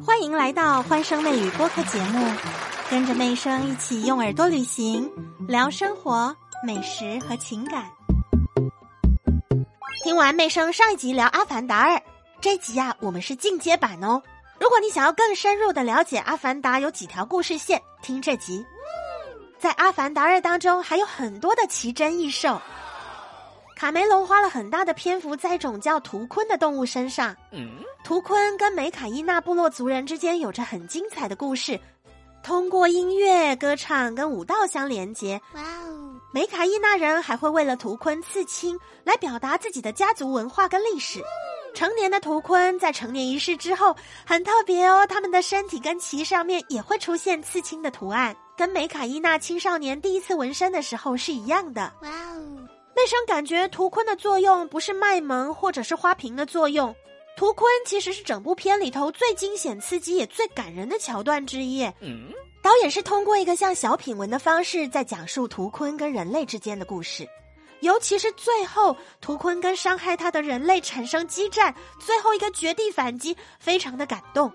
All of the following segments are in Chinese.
欢迎来到欢声妹语播客节目，跟着妹声一起用耳朵旅行，聊生活、美食和情感。听完妹声上一集聊《阿凡达二》，这集呀，我们是进阶版哦。如果你想要更深入的了解《阿凡达》有几条故事线，听这集。在《阿凡达二》当中，还有很多的奇珍异兽。卡梅隆花了很大的篇幅在一种叫图坤的动物身上。图坤跟梅卡伊纳部落族人之间有着很精彩的故事，通过音乐、歌唱跟舞蹈相连接。哇哦！梅卡伊纳人还会为了图坤刺青，来表达自己的家族文化跟历史。成年的图坤在成年仪式之后很特别哦，他们的身体跟鳍上面也会出现刺青的图案，跟梅卡伊纳青少年第一次纹身的时候是一样的。哇哦！妹生感觉图鲲的作用不是卖萌或者是花瓶的作用，图鲲其实是整部片里头最惊险刺激也最感人的桥段之一。导演是通过一个像小品文的方式在讲述图鲲跟人类之间的故事，尤其是最后图鲲跟伤害他的人类产生激战，最后一个绝地反击，非常的感动。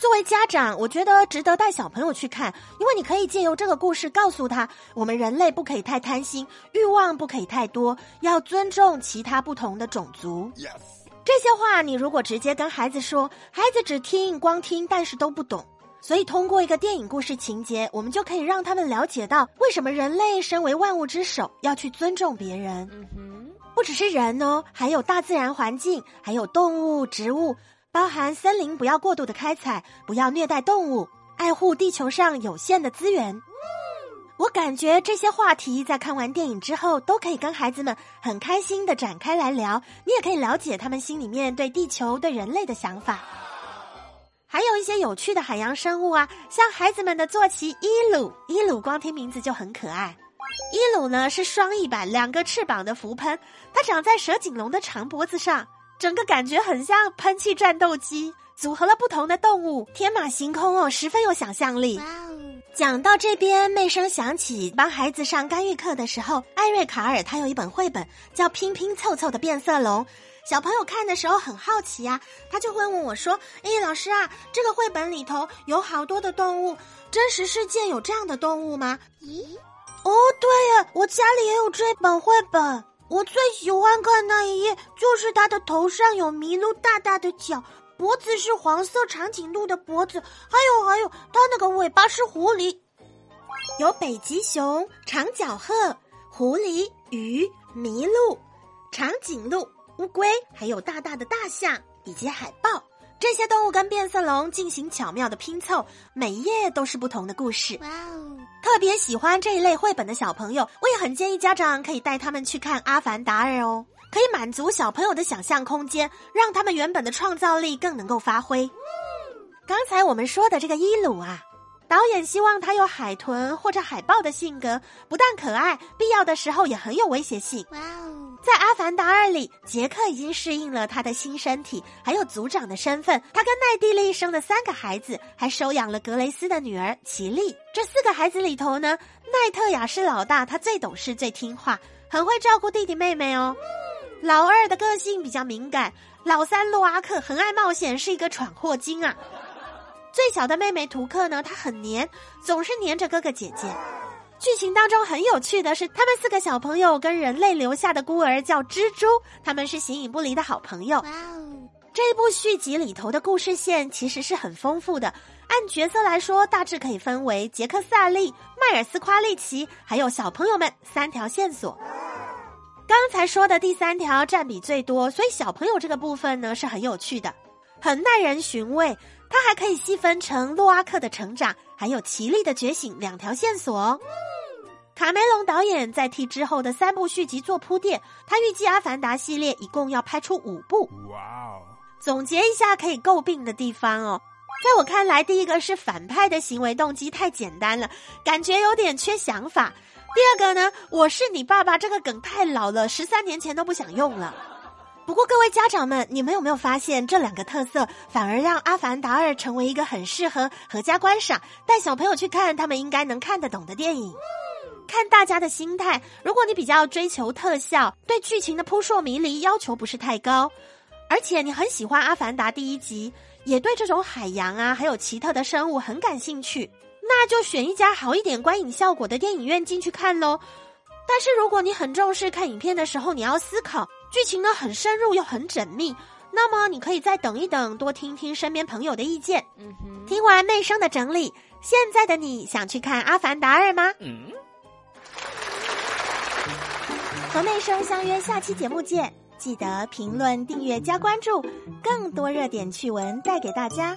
作为家长，我觉得值得带小朋友去看，因为你可以借由这个故事告诉他，我们人类不可以太贪心，欲望不可以太多，要尊重其他不同的种族。这些话你如果直接跟孩子说，孩子只听光听，但是都不懂。所以通过一个电影故事情节，我们就可以让他们了解到，为什么人类身为万物之首要去尊重别人。不只是人哦，还有大自然环境，还有动物、植物。包含森林不要过度的开采，不要虐待动物，爱护地球上有限的资源。我感觉这些话题在看完电影之后，都可以跟孩子们很开心的展开来聊。你也可以了解他们心里面对地球、对人类的想法。还有一些有趣的海洋生物啊，像孩子们的坐骑伊鲁，伊鲁光听名字就很可爱。伊鲁呢是双翼版两个翅膀的浮喷，它长在蛇颈龙的长脖子上。整个感觉很像喷气战斗机，组合了不同的动物，天马行空哦，十分有想象力。讲到这边，妹声想起帮孩子上干预课的时候，艾瑞卡尔他有一本绘本叫《拼拼凑凑的变色龙》，小朋友看的时候很好奇呀，他就会问我说：“哎，老师啊，这个绘本里头有好多的动物，真实世界有这样的动物吗？”咦，哦，对呀，我家里也有这本绘本。我最喜欢看那一页，就是它的头上有麋鹿大大的角，脖子是黄色长颈鹿的脖子，还有还有，它那个尾巴是狐狸，有北极熊、长角鹤、狐狸、鱼、麋鹿、长颈鹿、乌龟，还有大大的大象以及海豹。这些动物跟变色龙进行巧妙的拼凑，每一页都是不同的故事。哇哦！特别喜欢这一类绘本的小朋友，我也很建议家长可以带他们去看《阿凡达二》哦，可以满足小朋友的想象空间，让他们原本的创造力更能够发挥。刚才我们说的这个伊鲁啊，导演希望他有海豚或者海豹的性格，不但可爱，必要的时候也很有威胁性。哇哦！在《阿凡达二》里，杰克已经适应了他的新身体，还有族长的身份。他跟奈蒂利生了三个孩子，还收养了格雷斯的女儿奇丽。这四个孩子里头呢，奈特雅是老大，他最懂事、最听话，很会照顾弟弟妹妹哦。老二的个性比较敏感，老三洛阿克很爱冒险，是一个闯祸精啊。最小的妹妹图克呢，她很黏，总是黏着哥哥姐姐。剧情当中很有趣的是，他们四个小朋友跟人类留下的孤儿叫蜘蛛，他们是形影不离的好朋友。哇哦！这部续集里头的故事线其实是很丰富的，按角色来说，大致可以分为杰克萨利、迈尔斯夸利奇，还有小朋友们三条线索。刚才说的第三条占比最多，所以小朋友这个部分呢是很有趣的，很耐人寻味。它还可以细分成洛阿克的成长，还有奇力的觉醒两条线索哦。卡梅隆导演在替之后的三部续集做铺垫，他预计《阿凡达》系列一共要拍出五部。哇哦！总结一下可以诟病的地方哦，在我看来，第一个是反派的行为动机太简单了，感觉有点缺想法；第二个呢，我是你爸爸这个梗太老了，十三年前都不想用了。不过各位家长们，你们有没有发现这两个特色反而让《阿凡达二》成为一个很适合合家观赏、带小朋友去看他们应该能看得懂的电影？看大家的心态，如果你比较追求特效，对剧情的扑朔迷离要求不是太高，而且你很喜欢《阿凡达》第一集，也对这种海洋啊还有奇特的生物很感兴趣，那就选一家好一点观影效果的电影院进去看喽。但是如果你很重视看影片的时候，你要思考剧情呢很深入又很缜密，那么你可以再等一等，多听听身边朋友的意见。嗯哼，听完妹生的整理，现在的你想去看《阿凡达二》吗？嗯。和妹生相约下期节目见，记得评论、订阅、加关注，更多热点趣闻带给大家。